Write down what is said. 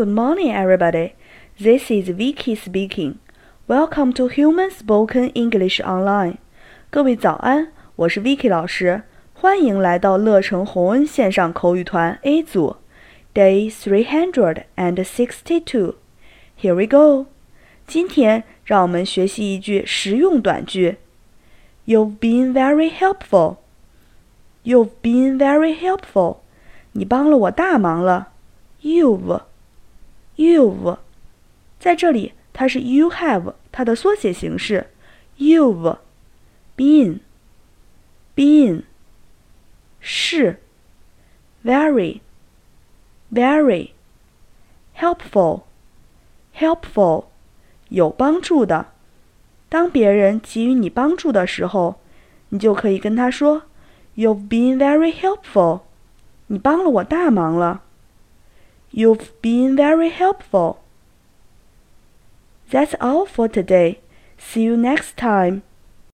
Good morning, everybody. This is Vicky speaking. Welcome to Human Spoken English Online. 各位早安，我是 Vicky 老师，欢迎来到乐成洪恩线上口语团 A 组，Day three hundred and sixty-two. Here we go. 今天让我们学习一句实用短句。You've been very helpful. You've been very helpful. 你帮了我大忙了。You've, you've，在这里它是 you have 它的缩写形式。You've been, been 是 very, very helpful, helpful 有帮助的。当别人给予你帮助的时候，你就可以跟他说：“You've been very helpful。”你帮了我大忙了。You've been very helpful. That's all for today. See you next time.